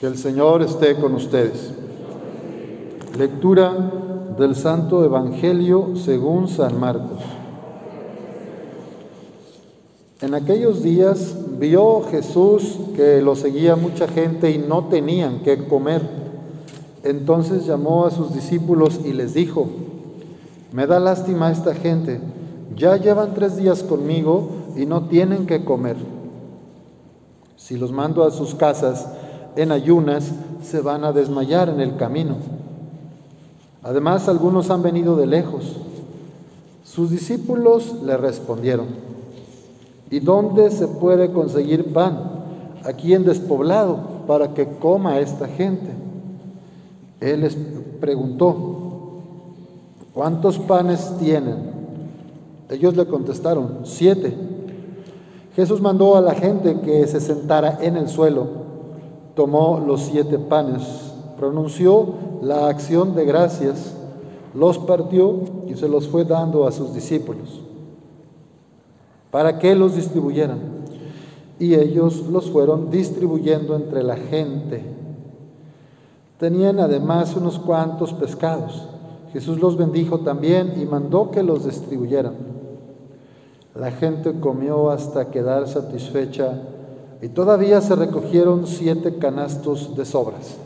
Que el Señor esté con ustedes. Lectura del Santo Evangelio según San Marcos. En aquellos días vio Jesús que lo seguía mucha gente y no tenían que comer. Entonces llamó a sus discípulos y les dijo, me da lástima esta gente, ya llevan tres días conmigo y no tienen que comer. Si los mando a sus casas en ayunas, se van a desmayar en el camino. Además, algunos han venido de lejos. Sus discípulos le respondieron, ¿y dónde se puede conseguir pan? Aquí en despoblado, para que coma esta gente. Él les preguntó, ¿cuántos panes tienen? Ellos le contestaron, siete. Jesús mandó a la gente que se sentara en el suelo, tomó los siete panes, pronunció la acción de gracias, los partió y se los fue dando a sus discípulos para que los distribuyeran. Y ellos los fueron distribuyendo entre la gente. Tenían además unos cuantos pescados. Jesús los bendijo también y mandó que los distribuyeran. La gente comió hasta quedar satisfecha y todavía se recogieron siete canastos de sobras.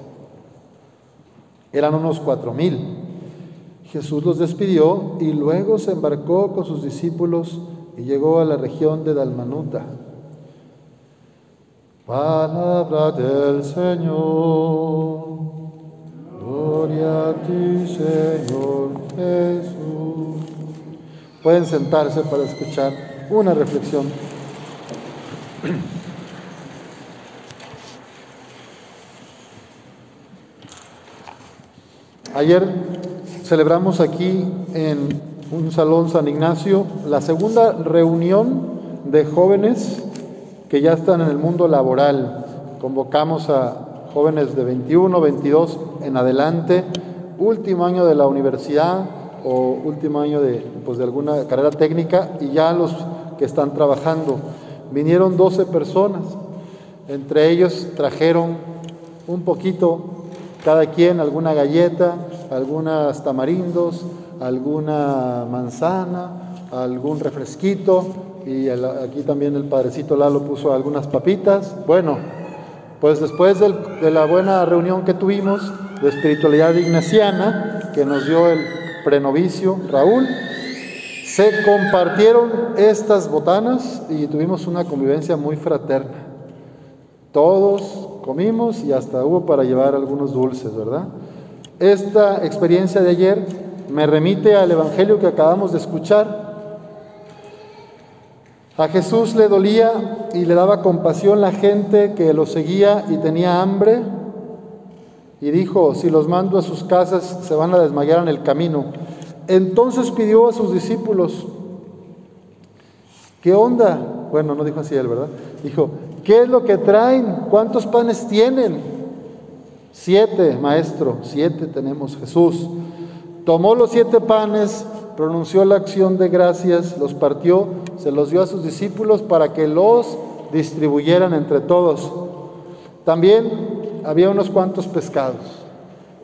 Eran unos cuatro mil. Jesús los despidió y luego se embarcó con sus discípulos y llegó a la región de Dalmanuta. Palabra del Señor. Gloria a ti, Señor Jesús. Pueden sentarse para escuchar una reflexión. Ayer celebramos aquí en un salón San Ignacio la segunda reunión de jóvenes que ya están en el mundo laboral. Convocamos a jóvenes de 21, 22 en adelante, último año de la universidad, o último año de, pues, de alguna carrera técnica y ya los que están trabajando. Vinieron 12 personas, entre ellos trajeron un poquito, cada quien alguna galleta, algunas tamarindos, alguna manzana, algún refresquito y aquí también el padrecito Lalo puso algunas papitas. Bueno, pues después de la buena reunión que tuvimos de espiritualidad ignaciana, que nos dio el prenovicio Raúl, se compartieron estas botanas y tuvimos una convivencia muy fraterna. Todos comimos y hasta hubo para llevar algunos dulces, ¿verdad? Esta experiencia de ayer me remite al Evangelio que acabamos de escuchar. A Jesús le dolía y le daba compasión la gente que lo seguía y tenía hambre y dijo, si los mando a sus casas se van a desmayar en el camino. Entonces pidió a sus discípulos, ¿qué onda? Bueno, no dijo así él, ¿verdad? Dijo, ¿qué es lo que traen? ¿Cuántos panes tienen? Siete, maestro, siete tenemos Jesús. Tomó los siete panes, pronunció la acción de gracias, los partió, se los dio a sus discípulos para que los distribuyeran entre todos. También había unos cuantos pescados.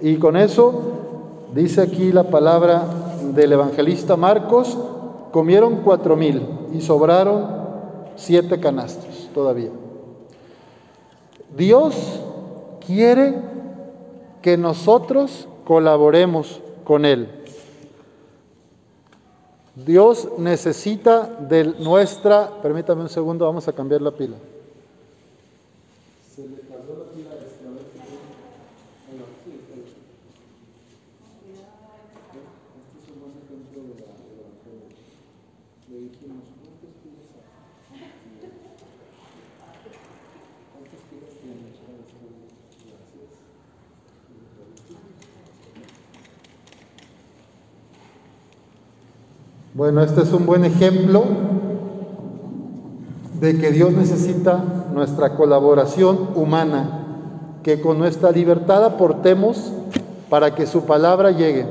Y con eso, dice aquí la palabra del evangelista Marcos, comieron cuatro mil y sobraron siete canastos todavía. Dios quiere que nosotros colaboremos con Él. Dios necesita de nuestra, permítame un segundo, vamos a cambiar la pila. Bueno, este es un buen ejemplo de que Dios necesita nuestra colaboración humana, que con nuestra libertad aportemos para que su palabra llegue.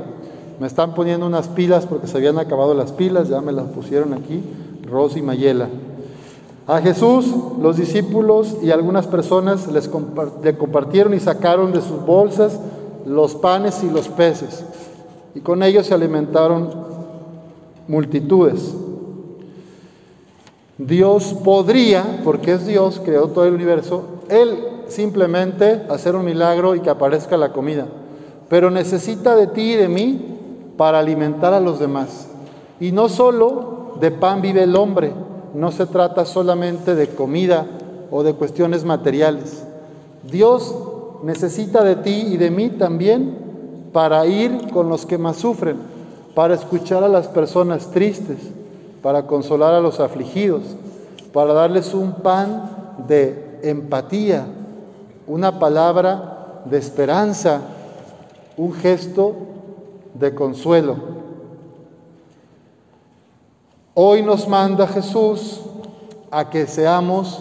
Me están poniendo unas pilas porque se habían acabado las pilas, ya me las pusieron aquí, Rosy y Mayela. A Jesús los discípulos y algunas personas les le compartieron y sacaron de sus bolsas los panes y los peces, y con ellos se alimentaron multitudes. Dios podría, porque es Dios, creó todo el universo, Él simplemente hacer un milagro y que aparezca la comida, pero necesita de ti y de mí para alimentar a los demás. Y no solo de pan vive el hombre, no se trata solamente de comida o de cuestiones materiales. Dios necesita de ti y de mí también para ir con los que más sufren, para escuchar a las personas tristes, para consolar a los afligidos, para darles un pan de empatía, una palabra de esperanza, un gesto de consuelo. Hoy nos manda Jesús a que seamos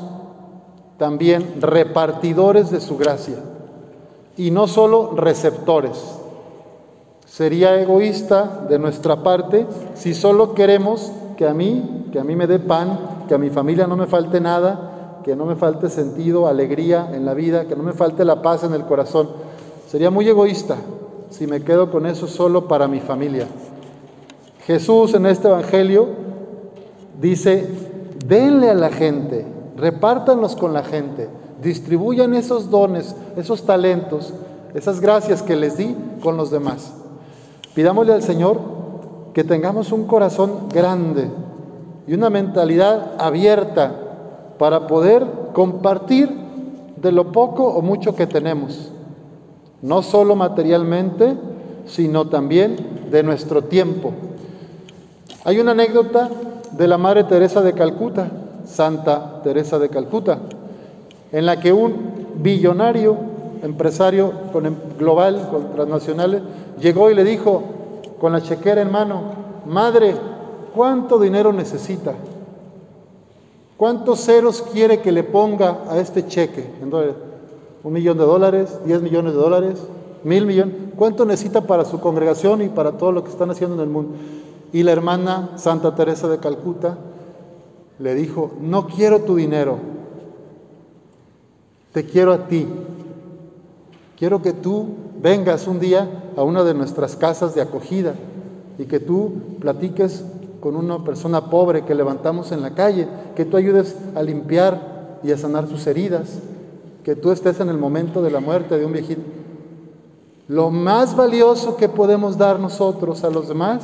también repartidores de su gracia y no solo receptores. Sería egoísta de nuestra parte si solo queremos que a mí, que a mí me dé pan, que a mi familia no me falte nada, que no me falte sentido, alegría en la vida, que no me falte la paz en el corazón. Sería muy egoísta si me quedo con eso solo para mi familia. Jesús en este Evangelio Dice, denle a la gente, repártanlos con la gente, distribuyan esos dones, esos talentos, esas gracias que les di con los demás. Pidámosle al Señor que tengamos un corazón grande y una mentalidad abierta para poder compartir de lo poco o mucho que tenemos, no solo materialmente, sino también de nuestro tiempo. Hay una anécdota de la Madre Teresa de Calcuta, Santa Teresa de Calcuta, en la que un billonario, empresario global, con transnacionales, llegó y le dijo con la chequera en mano, Madre, ¿cuánto dinero necesita? ¿Cuántos ceros quiere que le ponga a este cheque? ¿Un millón de dólares? ¿Diez millones de dólares? ¿Mil millones? ¿Cuánto necesita para su congregación y para todo lo que están haciendo en el mundo? Y la hermana Santa Teresa de Calcuta le dijo, no quiero tu dinero, te quiero a ti. Quiero que tú vengas un día a una de nuestras casas de acogida y que tú platiques con una persona pobre que levantamos en la calle, que tú ayudes a limpiar y a sanar sus heridas, que tú estés en el momento de la muerte de un viejito. Lo más valioso que podemos dar nosotros a los demás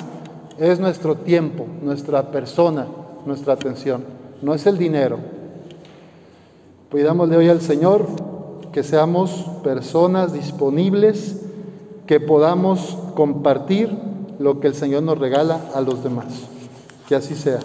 es nuestro tiempo, nuestra persona, nuestra atención, no es el dinero. Pidámosle hoy al Señor que seamos personas disponibles, que podamos compartir lo que el Señor nos regala a los demás. Que así sea.